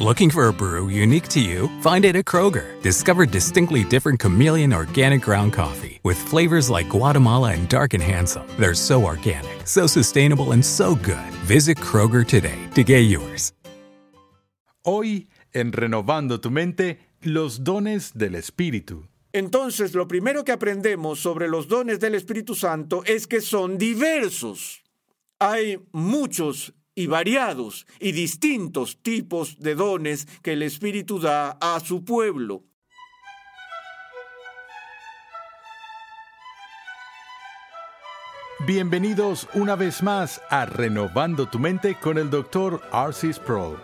Looking for a brew unique to you? Find it at Kroger. Discover distinctly different chameleon organic ground coffee with flavors like Guatemala and Dark and Handsome. They're so organic, so sustainable, and so good. Visit Kroger today to get yours. Hoy, en Renovando tu Mente, los dones del Espíritu. Entonces, lo primero que aprendemos sobre los dones del Espíritu Santo es que son diversos. Hay muchos y variados y distintos tipos de dones que el Espíritu da a su pueblo. Bienvenidos una vez más a Renovando tu Mente con el Dr. R.C. Sproul.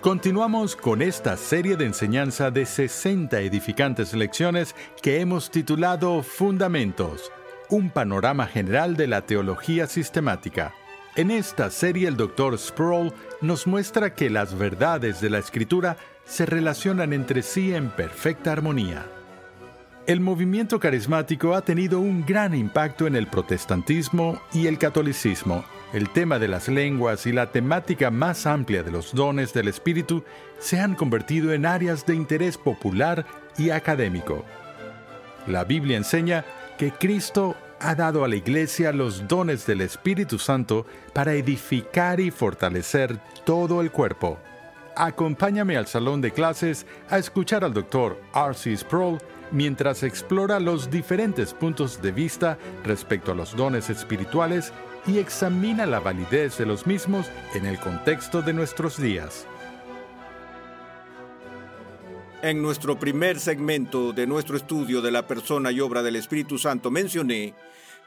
Continuamos con esta serie de enseñanza de 60 edificantes lecciones que hemos titulado Fundamentos, un panorama general de la teología sistemática. En esta serie el Dr. Sproul nos muestra que las verdades de la Escritura se relacionan entre sí en perfecta armonía. El movimiento carismático ha tenido un gran impacto en el protestantismo y el catolicismo. El tema de las lenguas y la temática más amplia de los dones del Espíritu se han convertido en áreas de interés popular y académico. La Biblia enseña que Cristo ha dado a la Iglesia los dones del Espíritu Santo para edificar y fortalecer todo el cuerpo. Acompáñame al salón de clases a escuchar al Dr. R.C. Sproul mientras explora los diferentes puntos de vista respecto a los dones espirituales y examina la validez de los mismos en el contexto de nuestros días. En nuestro primer segmento de nuestro estudio de la persona y obra del Espíritu Santo mencioné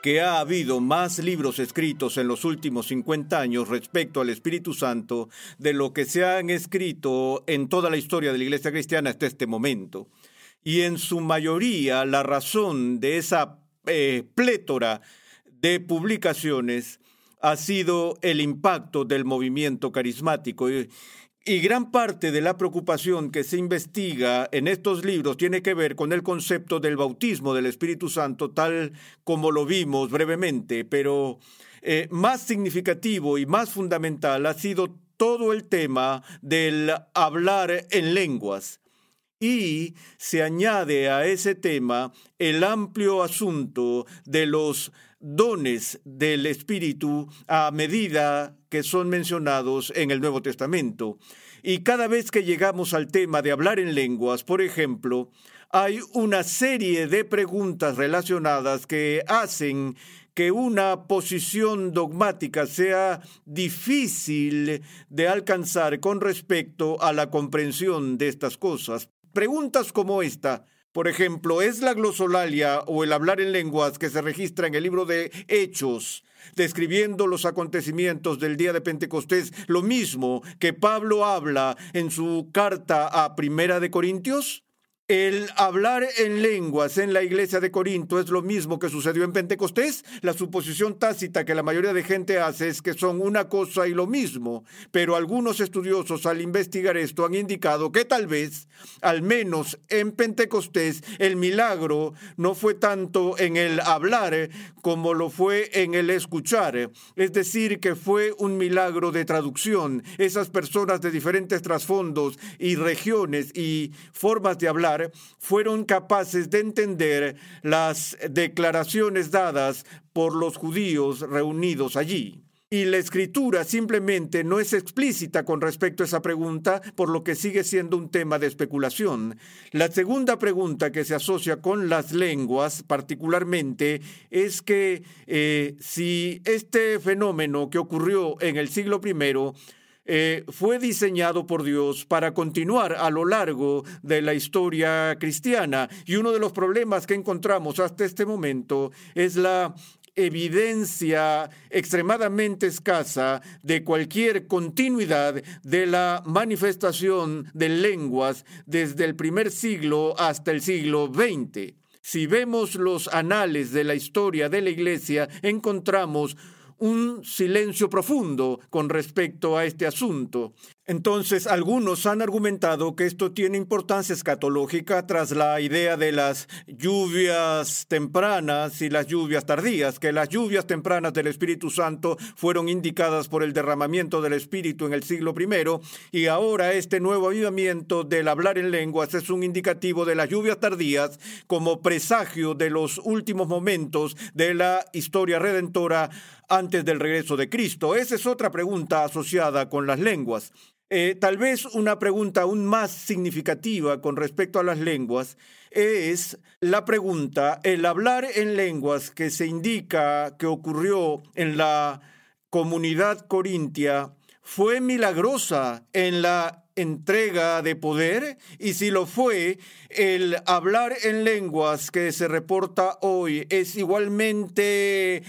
que ha habido más libros escritos en los últimos 50 años respecto al Espíritu Santo de lo que se han escrito en toda la historia de la Iglesia cristiana hasta este momento. Y en su mayoría la razón de esa eh, plétora de publicaciones ha sido el impacto del movimiento carismático. Gran parte de la preocupación que se investiga en estos libros tiene que ver con el concepto del bautismo del Espíritu Santo, tal como lo vimos brevemente, pero eh, más significativo y más fundamental ha sido todo el tema del hablar en lenguas. Y se añade a ese tema el amplio asunto de los dones del Espíritu a medida que son mencionados en el Nuevo Testamento. Y cada vez que llegamos al tema de hablar en lenguas, por ejemplo, hay una serie de preguntas relacionadas que hacen que una posición dogmática sea difícil de alcanzar con respecto a la comprensión de estas cosas. Preguntas como esta, por ejemplo, ¿es la glosolalia o el hablar en lenguas que se registra en el libro de Hechos, describiendo los acontecimientos del día de Pentecostés, lo mismo que Pablo habla en su carta a Primera de Corintios? El hablar en lenguas en la iglesia de Corinto es lo mismo que sucedió en Pentecostés. La suposición tácita que la mayoría de gente hace es que son una cosa y lo mismo, pero algunos estudiosos al investigar esto han indicado que tal vez, al menos en Pentecostés, el milagro no fue tanto en el hablar como lo fue en el escuchar. Es decir, que fue un milagro de traducción. Esas personas de diferentes trasfondos y regiones y formas de hablar fueron capaces de entender las declaraciones dadas por los judíos reunidos allí. Y la escritura simplemente no es explícita con respecto a esa pregunta, por lo que sigue siendo un tema de especulación. La segunda pregunta que se asocia con las lenguas particularmente es que eh, si este fenómeno que ocurrió en el siglo I eh, fue diseñado por Dios para continuar a lo largo de la historia cristiana. Y uno de los problemas que encontramos hasta este momento es la evidencia extremadamente escasa de cualquier continuidad de la manifestación de lenguas desde el primer siglo hasta el siglo XX. Si vemos los anales de la historia de la Iglesia, encontramos un silencio profundo con respecto a este asunto. Entonces, algunos han argumentado que esto tiene importancia escatológica tras la idea de las lluvias tempranas y las lluvias tardías, que las lluvias tempranas del Espíritu Santo fueron indicadas por el derramamiento del Espíritu en el siglo I, y ahora este nuevo avivamiento del hablar en lenguas es un indicativo de las lluvias tardías como presagio de los últimos momentos de la historia redentora antes del regreso de Cristo. Esa es otra pregunta asociada con las lenguas. Eh, tal vez una pregunta aún más significativa con respecto a las lenguas es la pregunta, el hablar en lenguas que se indica que ocurrió en la comunidad corintia, ¿fue milagrosa en la entrega de poder? Y si lo fue, el hablar en lenguas que se reporta hoy es igualmente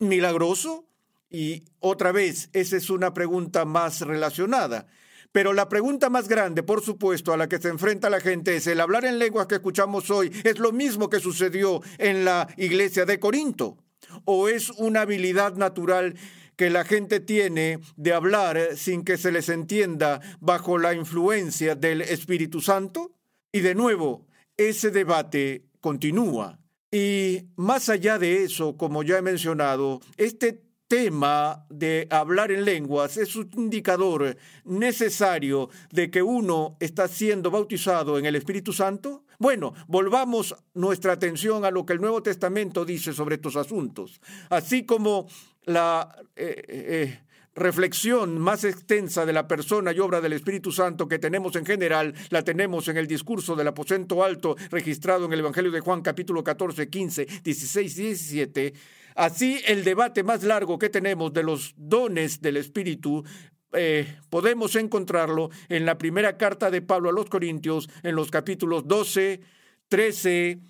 milagroso? Y otra vez, esa es una pregunta más relacionada. Pero la pregunta más grande, por supuesto, a la que se enfrenta la gente es, ¿el hablar en lenguas que escuchamos hoy es lo mismo que sucedió en la iglesia de Corinto? ¿O es una habilidad natural que la gente tiene de hablar sin que se les entienda bajo la influencia del Espíritu Santo? Y de nuevo, ese debate continúa. Y más allá de eso, como ya he mencionado, este tema de hablar en lenguas es un indicador necesario de que uno está siendo bautizado en el Espíritu Santo? Bueno, volvamos nuestra atención a lo que el Nuevo Testamento dice sobre estos asuntos. Así como la eh, eh, reflexión más extensa de la persona y obra del Espíritu Santo que tenemos en general, la tenemos en el discurso del aposento alto registrado en el Evangelio de Juan capítulo 14, 15, 16 y 17 Así, el debate más largo que tenemos de los dones del Espíritu eh, podemos encontrarlo en la primera carta de Pablo a los Corintios, en los capítulos 12, 13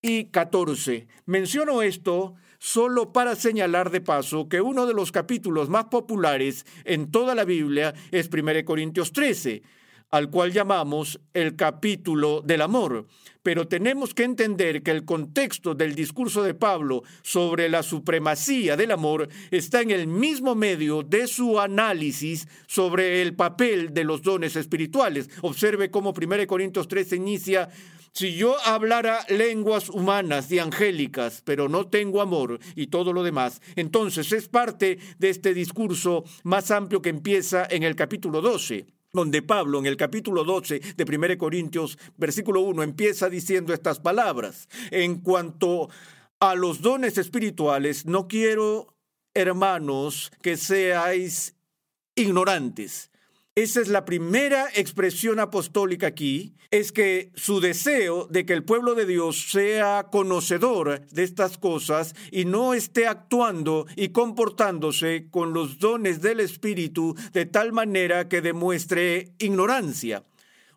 y 14. Menciono esto solo para señalar de paso que uno de los capítulos más populares en toda la Biblia es 1 Corintios 13 al cual llamamos el capítulo del amor. Pero tenemos que entender que el contexto del discurso de Pablo sobre la supremacía del amor está en el mismo medio de su análisis sobre el papel de los dones espirituales. Observe cómo 1 Corintios 13 inicia si yo hablara lenguas humanas y angélicas, pero no tengo amor y todo lo demás, entonces es parte de este discurso más amplio que empieza en el capítulo 12 donde Pablo en el capítulo 12 de 1 Corintios, versículo 1, empieza diciendo estas palabras. En cuanto a los dones espirituales, no quiero, hermanos, que seáis ignorantes. Esa es la primera expresión apostólica aquí, es que su deseo de que el pueblo de Dios sea conocedor de estas cosas y no esté actuando y comportándose con los dones del Espíritu de tal manera que demuestre ignorancia.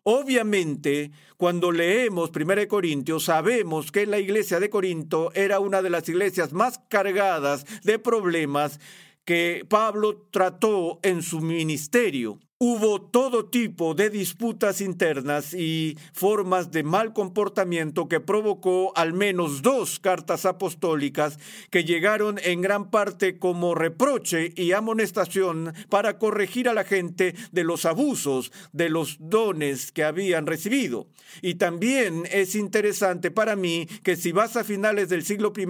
Obviamente, cuando leemos 1 Corintios, sabemos que la iglesia de Corinto era una de las iglesias más cargadas de problemas que Pablo trató en su ministerio. Hubo todo tipo de disputas internas y formas de mal comportamiento que provocó al menos dos cartas apostólicas que llegaron en gran parte como reproche y amonestación para corregir a la gente de los abusos de los dones que habían recibido. Y también es interesante para mí que si vas a finales del siglo I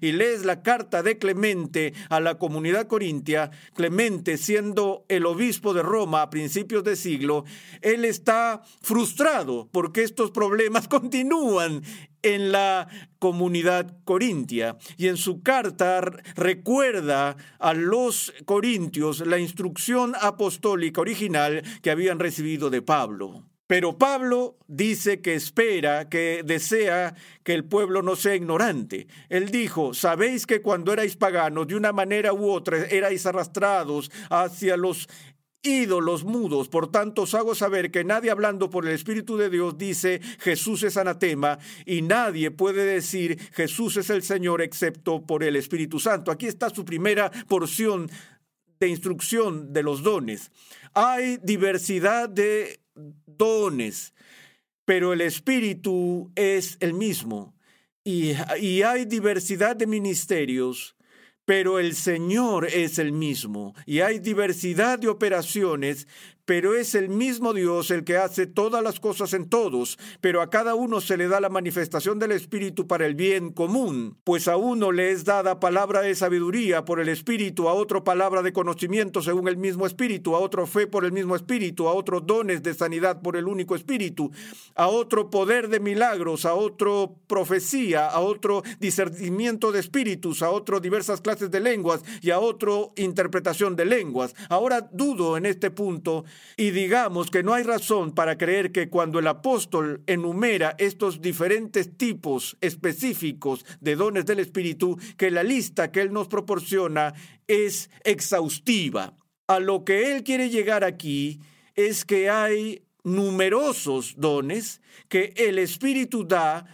y lees la carta de Clemente a la comunidad corintia, Clemente siendo el obispo de Roma principios de siglo, él está frustrado porque estos problemas continúan en la comunidad corintia. Y en su carta recuerda a los corintios la instrucción apostólica original que habían recibido de Pablo. Pero Pablo dice que espera, que desea que el pueblo no sea ignorante. Él dijo, sabéis que cuando erais paganos, de una manera u otra, erais arrastrados hacia los ídolos mudos. Por tanto, os hago saber que nadie hablando por el Espíritu de Dios dice Jesús es anatema y nadie puede decir Jesús es el Señor excepto por el Espíritu Santo. Aquí está su primera porción de instrucción de los dones. Hay diversidad de dones, pero el Espíritu es el mismo. Y, y hay diversidad de ministerios, pero el Señor es el mismo. Y hay diversidad de operaciones, pero es el mismo Dios el que hace todas las cosas en todos, pero a cada uno se le da la manifestación del Espíritu para el bien común, pues a uno le es dada palabra de sabiduría por el Espíritu, a otro palabra de conocimiento según el mismo Espíritu, a otro fe por el mismo Espíritu, a otro dones de sanidad por el único Espíritu, a otro poder de milagros, a otro profecía, a otro discernimiento de espíritus, a otro diversas clases de lenguas y a otro interpretación de lenguas. Ahora dudo en este punto y digamos que no hay razón para creer que cuando el apóstol enumera estos diferentes tipos específicos de dones del Espíritu, que la lista que él nos proporciona es exhaustiva. A lo que él quiere llegar aquí es que hay numerosos dones que el Espíritu da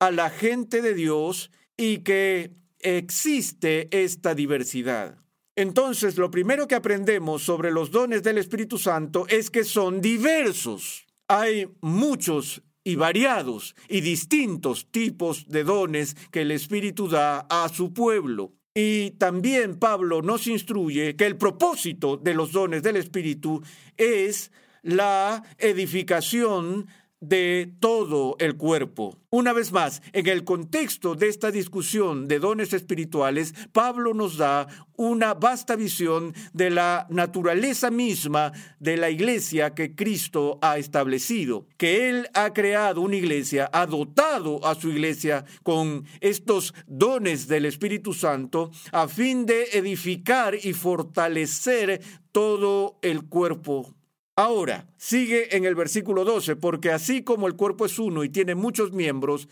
a la gente de Dios y que existe esta diversidad. Entonces, lo primero que aprendemos sobre los dones del Espíritu Santo es que son diversos. Hay muchos y variados y distintos tipos de dones que el Espíritu da a su pueblo. Y también Pablo nos instruye que el propósito de los dones del Espíritu es la edificación de todo el cuerpo. Una vez más, en el contexto de esta discusión de dones espirituales, Pablo nos da una vasta visión de la naturaleza misma de la iglesia que Cristo ha establecido, que Él ha creado una iglesia, ha dotado a su iglesia con estos dones del Espíritu Santo a fin de edificar y fortalecer todo el cuerpo Ahora, sigue en el versículo 12, porque así como el cuerpo es uno y tiene muchos miembros,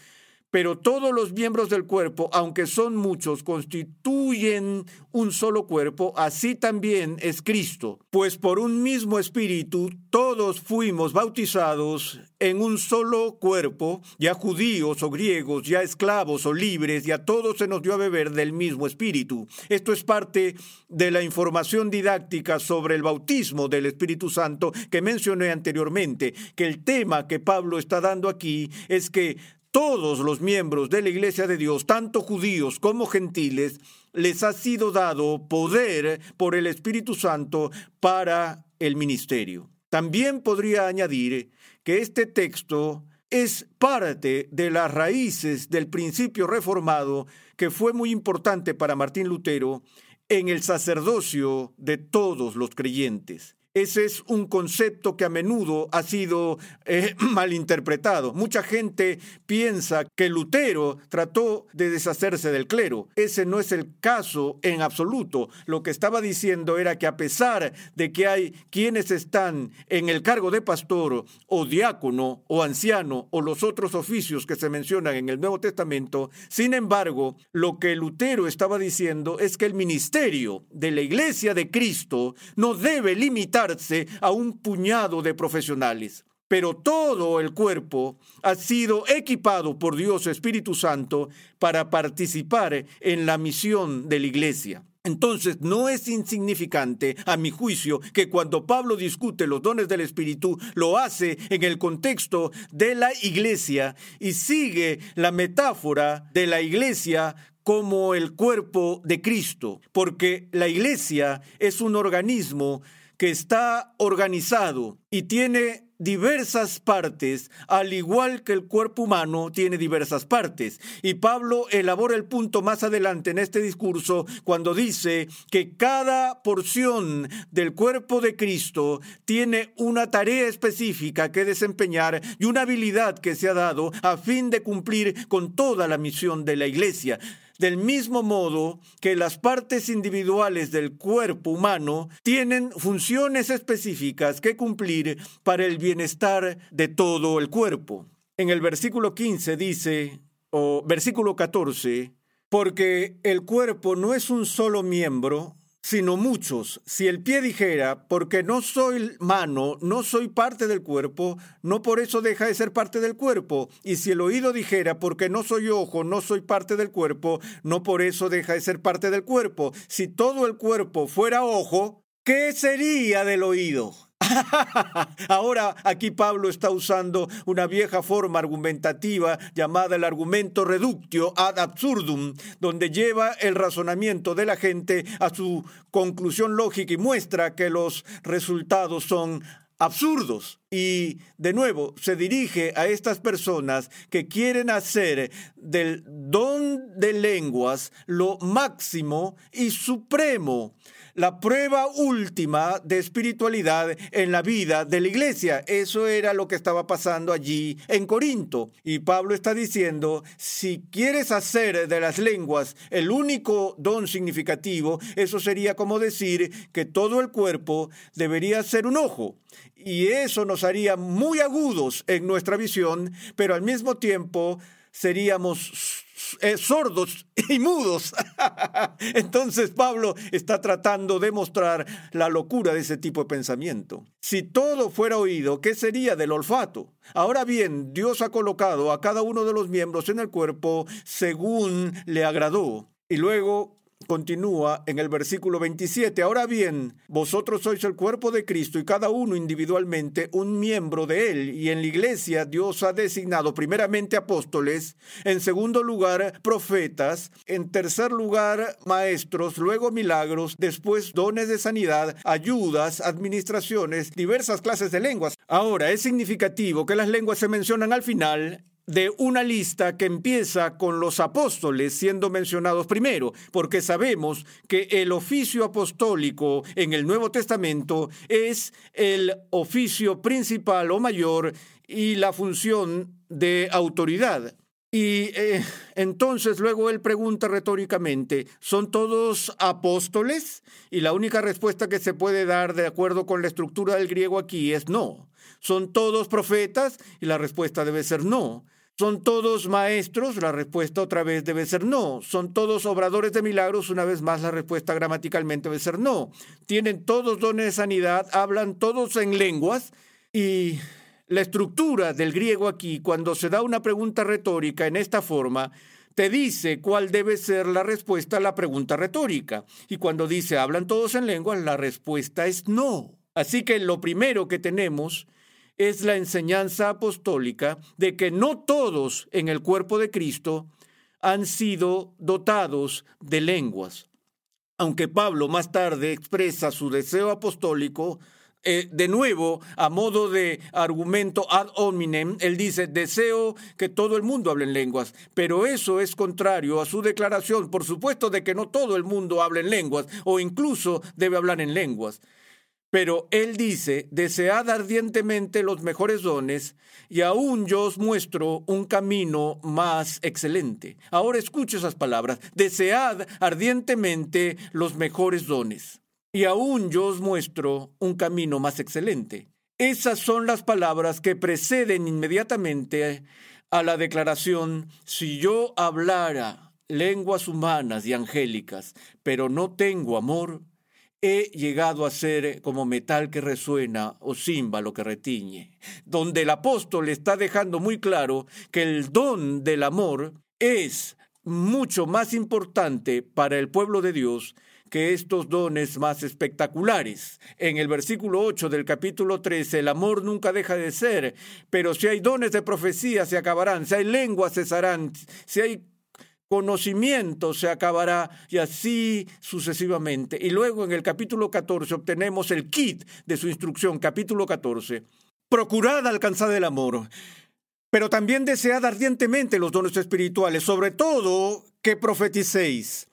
pero todos los miembros del cuerpo, aunque son muchos, constituyen un solo cuerpo, así también es Cristo. Pues por un mismo espíritu todos fuimos bautizados en un solo cuerpo, ya judíos o griegos, ya esclavos o libres, y a todos se nos dio a beber del mismo espíritu. Esto es parte de la información didáctica sobre el bautismo del Espíritu Santo que mencioné anteriormente, que el tema que Pablo está dando aquí es que todos los miembros de la Iglesia de Dios, tanto judíos como gentiles, les ha sido dado poder por el Espíritu Santo para el ministerio. También podría añadir que este texto es parte de las raíces del principio reformado que fue muy importante para Martín Lutero en el sacerdocio de todos los creyentes. Ese es un concepto que a menudo ha sido eh, malinterpretado. Mucha gente piensa que Lutero trató de deshacerse del clero. Ese no es el caso en absoluto. Lo que estaba diciendo era que a pesar de que hay quienes están en el cargo de pastor o diácono o anciano o los otros oficios que se mencionan en el Nuevo Testamento, sin embargo, lo que Lutero estaba diciendo es que el ministerio de la Iglesia de Cristo no debe limitar a un puñado de profesionales. Pero todo el cuerpo ha sido equipado por Dios Espíritu Santo para participar en la misión de la iglesia. Entonces, no es insignificante, a mi juicio, que cuando Pablo discute los dones del Espíritu, lo hace en el contexto de la iglesia y sigue la metáfora de la iglesia como el cuerpo de Cristo, porque la iglesia es un organismo que está organizado y tiene diversas partes, al igual que el cuerpo humano tiene diversas partes. Y Pablo elabora el punto más adelante en este discurso cuando dice que cada porción del cuerpo de Cristo tiene una tarea específica que desempeñar y una habilidad que se ha dado a fin de cumplir con toda la misión de la iglesia del mismo modo que las partes individuales del cuerpo humano tienen funciones específicas que cumplir para el bienestar de todo el cuerpo. En el versículo 15 dice, o versículo 14, porque el cuerpo no es un solo miembro, sino muchos. Si el pie dijera, porque no soy mano, no soy parte del cuerpo, no por eso deja de ser parte del cuerpo. Y si el oído dijera, porque no soy ojo, no soy parte del cuerpo, no por eso deja de ser parte del cuerpo. Si todo el cuerpo fuera ojo, ¿qué sería del oído? Ahora aquí Pablo está usando una vieja forma argumentativa llamada el argumento reductio ad absurdum, donde lleva el razonamiento de la gente a su conclusión lógica y muestra que los resultados son absurdos. Y de nuevo se dirige a estas personas que quieren hacer del don de lenguas lo máximo y supremo la prueba última de espiritualidad en la vida de la iglesia. Eso era lo que estaba pasando allí en Corinto. Y Pablo está diciendo, si quieres hacer de las lenguas el único don significativo, eso sería como decir que todo el cuerpo debería ser un ojo. Y eso nos haría muy agudos en nuestra visión, pero al mismo tiempo seríamos eh, sordos y mudos. Entonces Pablo está tratando de mostrar la locura de ese tipo de pensamiento. Si todo fuera oído, ¿qué sería del olfato? Ahora bien, Dios ha colocado a cada uno de los miembros en el cuerpo según le agradó. Y luego continúa en el versículo 27. Ahora bien, vosotros sois el cuerpo de Cristo y cada uno individualmente un miembro de él. Y en la iglesia Dios ha designado primeramente apóstoles, en segundo lugar profetas, en tercer lugar maestros, luego milagros, después dones de sanidad, ayudas, administraciones, diversas clases de lenguas. Ahora, es significativo que las lenguas se mencionan al final de una lista que empieza con los apóstoles siendo mencionados primero, porque sabemos que el oficio apostólico en el Nuevo Testamento es el oficio principal o mayor y la función de autoridad. Y eh, entonces luego él pregunta retóricamente, ¿son todos apóstoles? Y la única respuesta que se puede dar de acuerdo con la estructura del griego aquí es no. ¿Son todos profetas? Y la respuesta debe ser no. ¿Son todos maestros? La respuesta otra vez debe ser no. ¿Son todos obradores de milagros? Una vez más la respuesta gramaticalmente debe ser no. ¿Tienen todos dones de sanidad? ¿Hablan todos en lenguas? Y la estructura del griego aquí, cuando se da una pregunta retórica en esta forma, te dice cuál debe ser la respuesta a la pregunta retórica. Y cuando dice hablan todos en lenguas, la respuesta es no. Así que lo primero que tenemos es la enseñanza apostólica de que no todos en el cuerpo de Cristo han sido dotados de lenguas. Aunque Pablo más tarde expresa su deseo apostólico, eh, de nuevo, a modo de argumento ad hominem, él dice, deseo que todo el mundo hable en lenguas, pero eso es contrario a su declaración, por supuesto, de que no todo el mundo hable en lenguas, o incluso debe hablar en lenguas. Pero él dice, desead ardientemente los mejores dones, y aún yo os muestro un camino más excelente. Ahora escucho esas palabras, desead ardientemente los mejores dones, y aún yo os muestro un camino más excelente. Esas son las palabras que preceden inmediatamente a la declaración, si yo hablara lenguas humanas y angélicas, pero no tengo amor, he llegado a ser como metal que resuena o címbalo que retiñe, donde el apóstol está dejando muy claro que el don del amor es mucho más importante para el pueblo de Dios que estos dones más espectaculares. En el versículo 8 del capítulo 13, el amor nunca deja de ser, pero si hay dones de profecía se acabarán, si hay lenguas cesarán, si hay conocimiento se acabará y así sucesivamente. Y luego en el capítulo 14 obtenemos el kit de su instrucción, capítulo 14. Procurad alcanzar el amor, pero también desead ardientemente los dones espirituales, sobre todo que profeticéis.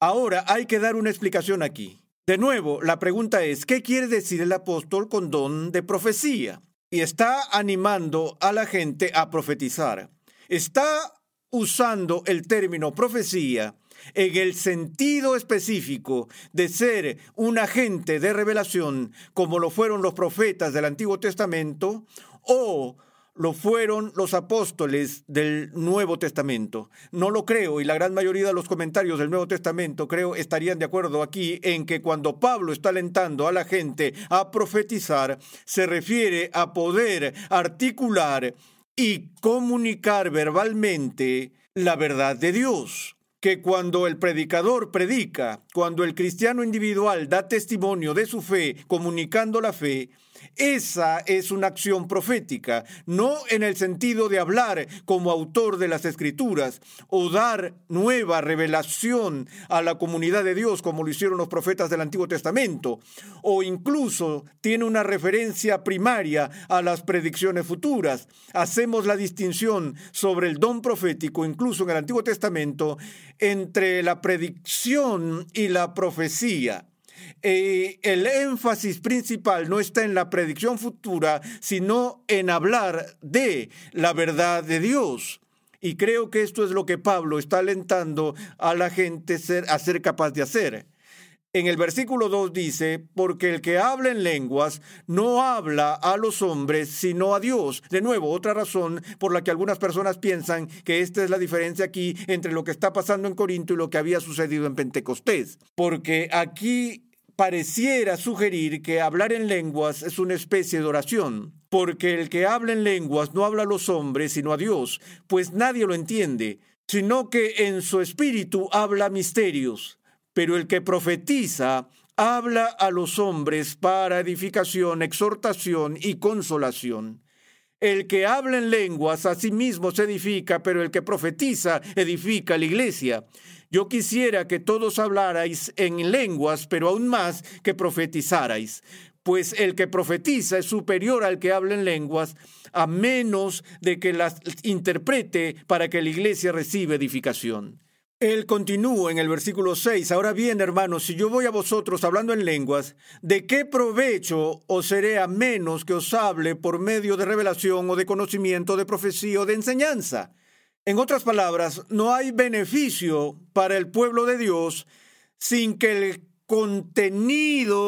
Ahora hay que dar una explicación aquí. De nuevo, la pregunta es, ¿qué quiere decir el apóstol con don de profecía? Y está animando a la gente a profetizar. Está usando el término profecía en el sentido específico de ser un agente de revelación como lo fueron los profetas del Antiguo Testamento o lo fueron los apóstoles del Nuevo Testamento. No lo creo y la gran mayoría de los comentarios del Nuevo Testamento creo estarían de acuerdo aquí en que cuando Pablo está alentando a la gente a profetizar, se refiere a poder articular y comunicar verbalmente la verdad de Dios que cuando el predicador predica, cuando el cristiano individual da testimonio de su fe, comunicando la fe, esa es una acción profética, no en el sentido de hablar como autor de las escrituras o dar nueva revelación a la comunidad de Dios como lo hicieron los profetas del Antiguo Testamento, o incluso tiene una referencia primaria a las predicciones futuras. Hacemos la distinción sobre el don profético, incluso en el Antiguo Testamento, entre la predicción y la profecía. Eh, el énfasis principal no está en la predicción futura, sino en hablar de la verdad de Dios. Y creo que esto es lo que Pablo está alentando a la gente a ser capaz de hacer. En el versículo 2 dice, porque el que habla en lenguas no habla a los hombres, sino a Dios. De nuevo, otra razón por la que algunas personas piensan que esta es la diferencia aquí entre lo que está pasando en Corinto y lo que había sucedido en Pentecostés. Porque aquí pareciera sugerir que hablar en lenguas es una especie de oración, porque el que habla en lenguas no habla a los hombres, sino a Dios, pues nadie lo entiende, sino que en su espíritu habla misterios. Pero el que profetiza habla a los hombres para edificación, exhortación y consolación. El que habla en lenguas a sí mismo se edifica, pero el que profetiza edifica la iglesia. Yo quisiera que todos hablarais en lenguas, pero aún más que profetizarais, pues el que profetiza es superior al que habla en lenguas, a menos de que las interprete para que la iglesia reciba edificación. Él continúa en el versículo 6. Ahora bien, hermanos, si yo voy a vosotros hablando en lenguas, ¿de qué provecho os seré a menos que os hable por medio de revelación o de conocimiento, de profecía o de enseñanza? En otras palabras, no hay beneficio para el pueblo de Dios sin que el contenido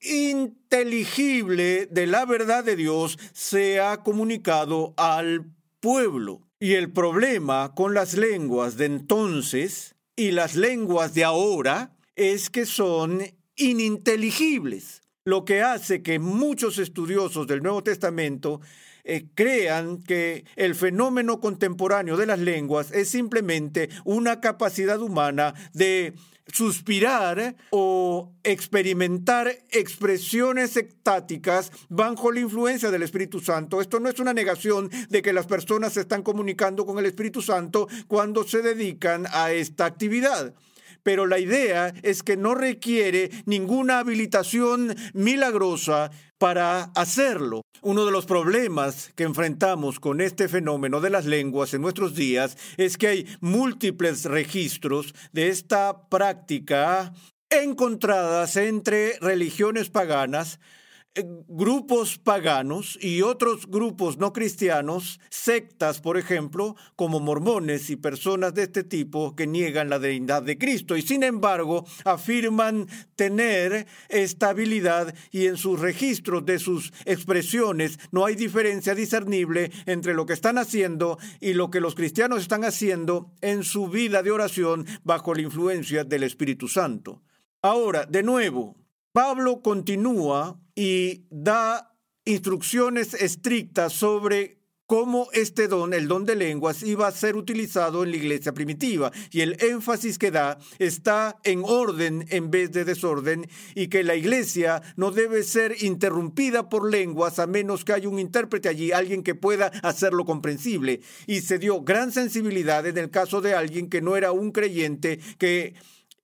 inteligible de la verdad de Dios sea comunicado al pueblo. Y el problema con las lenguas de entonces y las lenguas de ahora es que son ininteligibles, lo que hace que muchos estudiosos del Nuevo Testamento eh, crean que el fenómeno contemporáneo de las lenguas es simplemente una capacidad humana de suspirar o experimentar expresiones extáticas bajo la influencia del Espíritu Santo. Esto no es una negación de que las personas se están comunicando con el Espíritu Santo cuando se dedican a esta actividad pero la idea es que no requiere ninguna habilitación milagrosa para hacerlo. Uno de los problemas que enfrentamos con este fenómeno de las lenguas en nuestros días es que hay múltiples registros de esta práctica encontradas entre religiones paganas, grupos paganos y otros grupos no cristianos, sectas, por ejemplo, como mormones y personas de este tipo que niegan la deidad de Cristo y sin embargo afirman tener estabilidad y en sus registros de sus expresiones no hay diferencia discernible entre lo que están haciendo y lo que los cristianos están haciendo en su vida de oración bajo la influencia del Espíritu Santo. Ahora, de nuevo, Pablo continúa y da instrucciones estrictas sobre cómo este don, el don de lenguas, iba a ser utilizado en la iglesia primitiva. Y el énfasis que da está en orden en vez de desorden y que la iglesia no debe ser interrumpida por lenguas a menos que haya un intérprete allí, alguien que pueda hacerlo comprensible. Y se dio gran sensibilidad en el caso de alguien que no era un creyente, que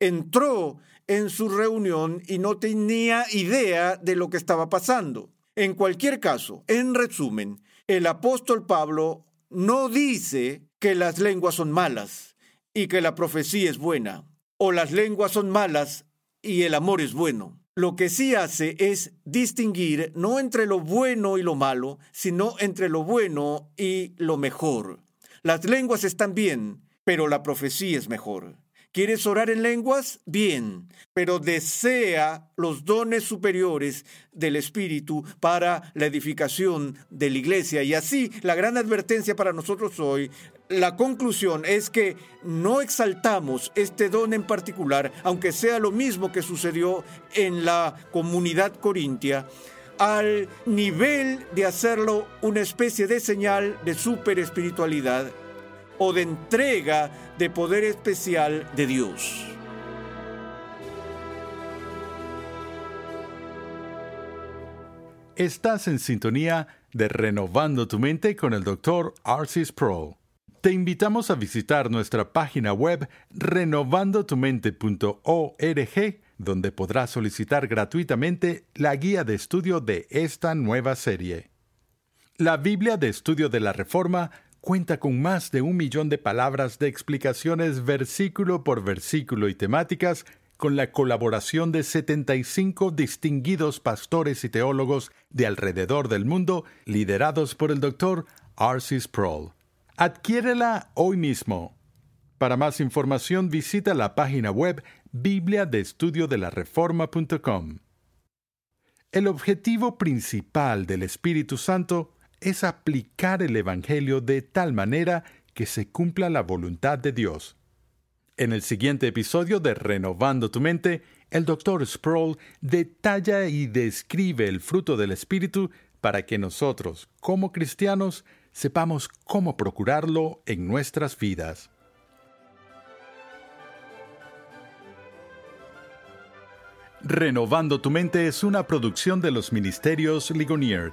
entró en su reunión y no tenía idea de lo que estaba pasando. En cualquier caso, en resumen, el apóstol Pablo no dice que las lenguas son malas y que la profecía es buena, o las lenguas son malas y el amor es bueno. Lo que sí hace es distinguir no entre lo bueno y lo malo, sino entre lo bueno y lo mejor. Las lenguas están bien, pero la profecía es mejor. ¿Quieres orar en lenguas? Bien, pero desea los dones superiores del Espíritu para la edificación de la iglesia. Y así, la gran advertencia para nosotros hoy, la conclusión es que no exaltamos este don en particular, aunque sea lo mismo que sucedió en la comunidad corintia, al nivel de hacerlo una especie de señal de super espiritualidad o de entrega de poder especial de Dios. Estás en sintonía de Renovando tu Mente con el Dr. Arcis Pro. Te invitamos a visitar nuestra página web renovandotumente.org, donde podrás solicitar gratuitamente la guía de estudio de esta nueva serie. La Biblia de Estudio de la Reforma cuenta con más de un millón de palabras de explicaciones versículo por versículo y temáticas con la colaboración de 75 distinguidos pastores y teólogos de alrededor del mundo, liderados por el Dr. Arcis Sproul. Adquiérela hoy mismo. Para más información visita la página web bibliadeestudiodelareforma.com. El objetivo principal del Espíritu Santo es aplicar el Evangelio de tal manera que se cumpla la voluntad de Dios. En el siguiente episodio de Renovando tu mente, el Dr. Sproul detalla y describe el fruto del Espíritu para que nosotros, como cristianos, sepamos cómo procurarlo en nuestras vidas. Renovando tu mente es una producción de los Ministerios Ligonier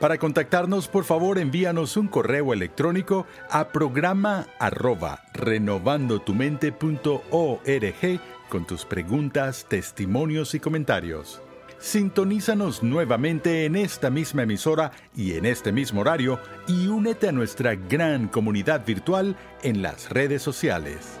Para contactarnos, por favor, envíanos un correo electrónico a programa arroba renovandotumente.org con tus preguntas, testimonios y comentarios. Sintonízanos nuevamente en esta misma emisora y en este mismo horario y únete a nuestra gran comunidad virtual en las redes sociales.